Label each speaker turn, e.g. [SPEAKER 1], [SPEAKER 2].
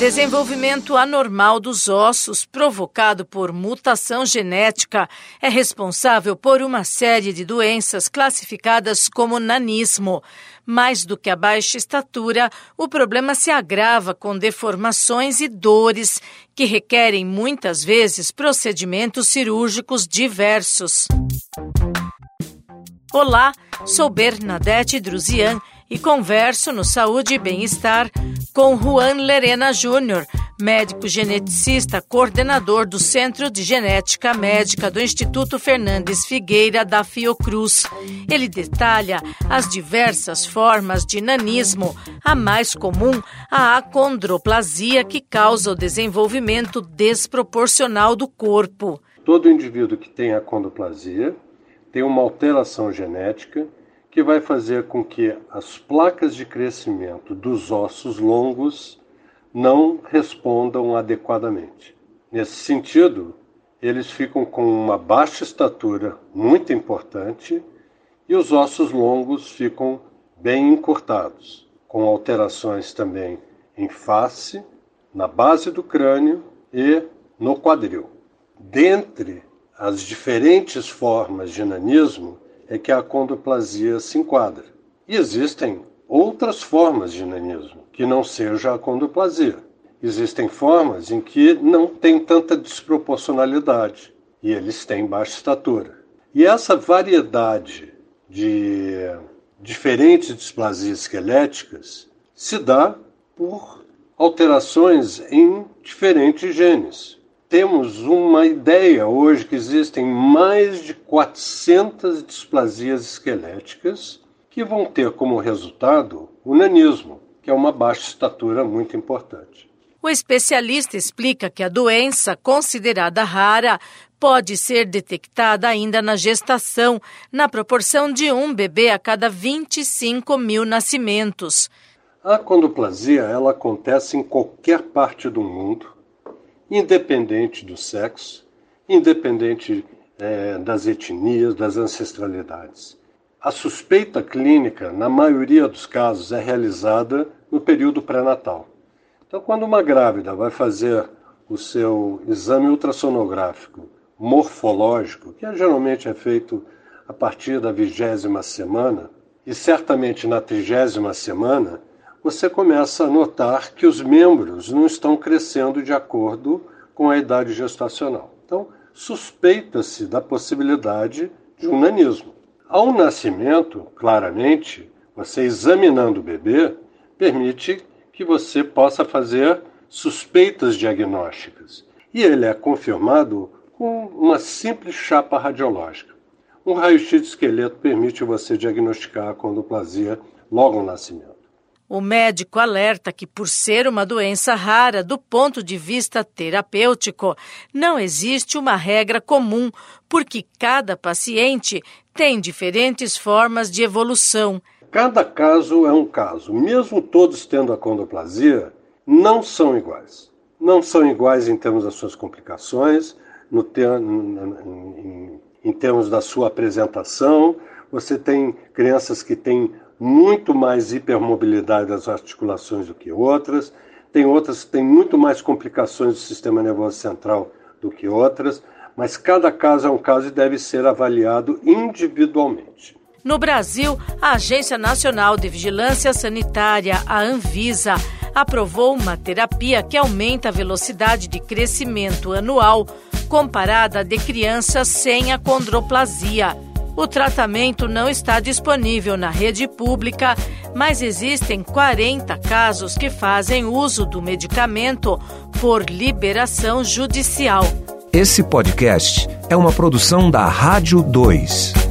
[SPEAKER 1] Desenvolvimento anormal dos ossos provocado por mutação genética é responsável por uma série de doenças classificadas como nanismo. Mais do que a baixa estatura, o problema se agrava com deformações e dores que requerem muitas vezes procedimentos cirúrgicos diversos. Olá, sou Bernadette Druzian e converso no Saúde e Bem-Estar com Juan Lerena Júnior, médico geneticista, coordenador do Centro de Genética Médica do Instituto Fernandes Figueira da Fiocruz. Ele detalha as diversas formas de nanismo, a mais comum, a acondroplasia, que causa o desenvolvimento desproporcional do corpo.
[SPEAKER 2] Todo indivíduo que tem acondroplasia tem uma alteração genética que vai fazer com que as placas de crescimento dos ossos longos não respondam adequadamente. Nesse sentido, eles ficam com uma baixa estatura muito importante e os ossos longos ficam bem encurtados, com alterações também em face, na base do crânio e no quadril. Dentre as diferentes formas de nanismo, é que a condroplasia se enquadra. E existem outras formas de nanismo que não seja a condroplasia. Existem formas em que não tem tanta desproporcionalidade e eles têm baixa estatura. E essa variedade de diferentes displasias esqueléticas se dá por alterações em diferentes genes temos uma ideia hoje que existem mais de 400 displasias esqueléticas que vão ter como resultado o nanismo, que é uma baixa estatura muito importante.
[SPEAKER 1] O especialista explica que a doença, considerada rara, pode ser detectada ainda na gestação, na proporção de um bebê a cada 25 mil nascimentos.
[SPEAKER 2] A condroplasia ela acontece em qualquer parte do mundo independente do sexo, independente é, das etnias, das ancestralidades. A suspeita clínica, na maioria dos casos, é realizada no período pré-natal. Então, quando uma grávida vai fazer o seu exame ultrassonográfico morfológico, que geralmente é feito a partir da vigésima semana, e certamente na trigésima semana, você começa a notar que os membros não estão crescendo de acordo com a idade gestacional. Então, suspeita-se da possibilidade de um nanismo. Ao nascimento, claramente, você examinando o bebê, permite que você possa fazer suspeitas diagnósticas. E ele é confirmado com uma simples chapa radiológica. Um raio-x de esqueleto permite você diagnosticar a condoplasia logo no nascimento.
[SPEAKER 1] O médico alerta que, por ser uma doença rara do ponto de vista terapêutico, não existe uma regra comum, porque cada paciente tem diferentes formas de evolução.
[SPEAKER 2] Cada caso é um caso. Mesmo todos tendo a condoplasia, não são iguais. Não são iguais em termos das suas complicações, no em termos da sua apresentação. Você tem crianças que têm muito mais hipermobilidade das articulações do que outras, tem outras que têm muito mais complicações do sistema nervoso central do que outras, mas cada caso é um caso e deve ser avaliado individualmente.
[SPEAKER 1] No Brasil, a Agência Nacional de Vigilância Sanitária, a Anvisa, aprovou uma terapia que aumenta a velocidade de crescimento anual comparada a de crianças sem acondroplasia. O tratamento não está disponível na rede pública, mas existem 40 casos que fazem uso do medicamento por liberação judicial.
[SPEAKER 3] Esse podcast é uma produção da Rádio 2.